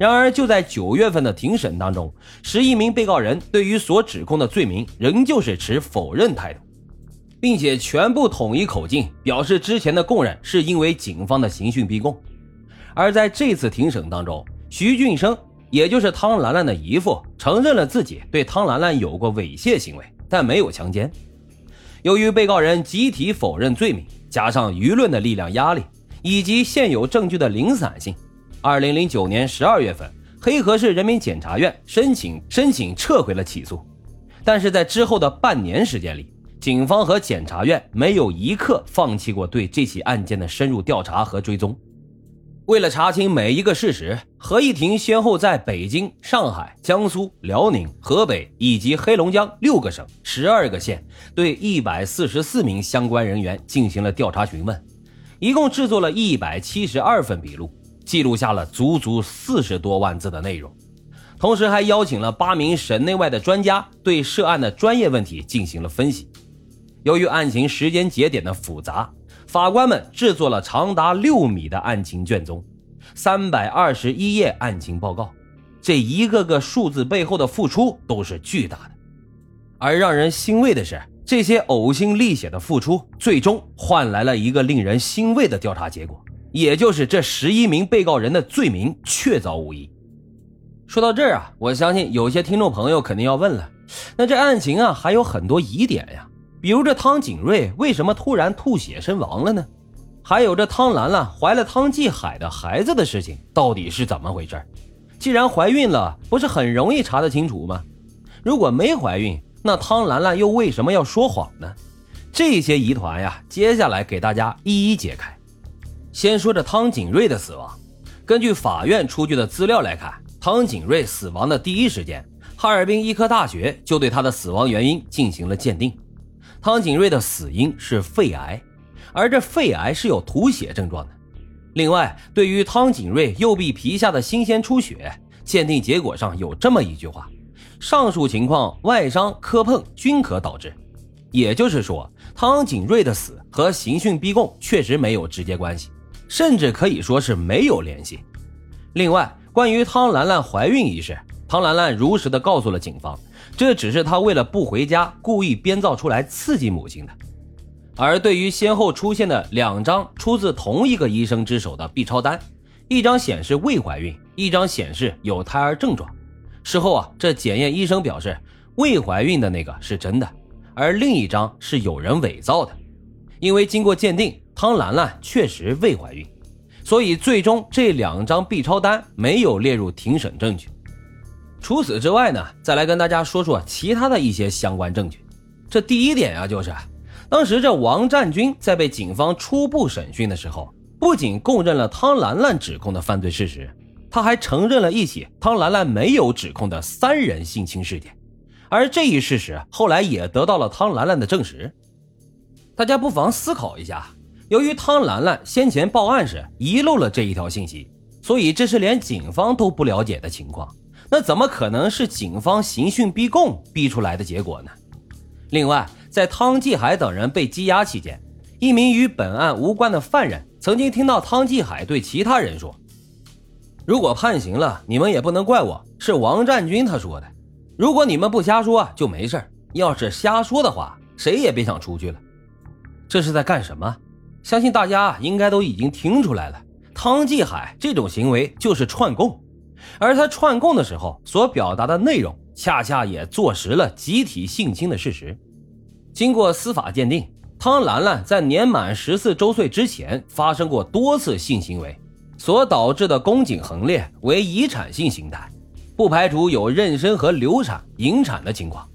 然而，就在九月份的庭审当中，十一名被告人对于所指控的罪名仍旧是持否认态度，并且全部统一口径，表示之前的供认是因为警方的刑讯逼供。而在这次庭审当中，徐俊生，也就是汤兰兰的姨父，承认了自己对汤兰兰有过猥亵行为，但没有强奸。由于被告人集体否认罪名，加上舆论的力量压力，以及现有证据的零散性。二零零九年十二月份，黑河市人民检察院申请申请撤回了起诉，但是在之后的半年时间里，警方和检察院没有一刻放弃过对这起案件的深入调查和追踪。为了查清每一个事实，合议庭先后在北京、上海、江苏、辽宁、河北以及黑龙江六个省、十二个县，对一百四十四名相关人员进行了调查询问，一共制作了一百七十二份笔录。记录下了足足四十多万字的内容，同时还邀请了八名省内外的专家对涉案的专业问题进行了分析。由于案情时间节点的复杂，法官们制作了长达六米的案情卷宗，三百二十一页案情报告，这一个个数字背后的付出都是巨大的。而让人欣慰的是，这些呕心沥血的付出，最终换来了一个令人欣慰的调查结果。也就是这十一名被告人的罪名确凿无疑。说到这儿啊，我相信有些听众朋友肯定要问了：那这案情啊还有很多疑点呀，比如这汤景瑞为什么突然吐血身亡了呢？还有这汤兰兰怀了汤继海的孩子的事情到底是怎么回事？既然怀孕了，不是很容易查得清楚吗？如果没怀孕，那汤兰兰又为什么要说谎呢？这些疑团呀，接下来给大家一一解开。先说这汤景瑞的死亡，根据法院出具的资料来看，汤景瑞死亡的第一时间，哈尔滨医科大学就对他的死亡原因进行了鉴定。汤景瑞的死因是肺癌，而这肺癌是有吐血症状的。另外，对于汤景瑞右臂皮下的新鲜出血，鉴定结果上有这么一句话：上述情况外伤、磕碰均可导致。也就是说，汤景瑞的死和刑讯逼供确实没有直接关系。甚至可以说是没有联系。另外，关于汤兰兰怀孕一事，汤兰兰如实的告诉了警方，这只是她为了不回家故意编造出来刺激母亲的。而对于先后出现的两张出自同一个医生之手的 B 超单，一张显示未怀孕，一张显示有胎儿症状。事后啊，这检验医生表示，未怀孕的那个是真的，而另一张是有人伪造的。因为经过鉴定。汤兰兰确实未怀孕，所以最终这两张 B 超单没有列入庭审证据。除此之外呢，再来跟大家说说其他的一些相关证据。这第一点啊，就是当时这王占军在被警方初步审讯的时候，不仅供认了汤兰兰指控的犯罪事实，他还承认了一起汤兰兰没有指控的三人性侵事件，而这一事实后来也得到了汤兰兰的证实。大家不妨思考一下。由于汤兰兰先前报案时遗漏了这一条信息，所以这是连警方都不了解的情况。那怎么可能是警方刑讯逼供逼出来的结果呢？另外，在汤继海等人被羁押期间，一名与本案无关的犯人曾经听到汤继海对其他人说：“如果判刑了，你们也不能怪我，是王占军他说的。如果你们不瞎说，就没事要是瞎说的话，谁也别想出去了。”这是在干什么？相信大家应该都已经听出来了，汤继海这种行为就是串供，而他串供的时候所表达的内容，恰恰也坐实了集体性侵的事实。经过司法鉴定，汤兰兰在年满十四周岁之前发生过多次性行为，所导致的宫颈横裂为遗产性形态，不排除有妊娠和流产、引产的情况。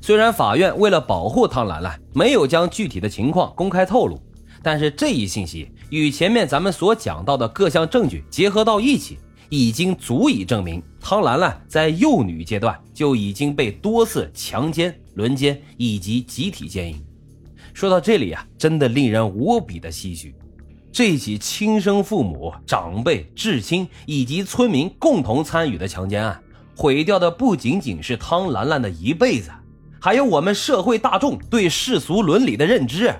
虽然法院为了保护汤兰兰，没有将具体的情况公开透露。但是这一信息与前面咱们所讲到的各项证据结合到一起，已经足以证明汤兰兰在幼女阶段就已经被多次强奸、轮奸以及集体奸淫。说到这里啊，真的令人无比的唏嘘。这起亲生父母、长辈、至亲以及村民共同参与的强奸案，毁掉的不仅仅是汤兰兰的一辈子，还有我们社会大众对世俗伦理的认知。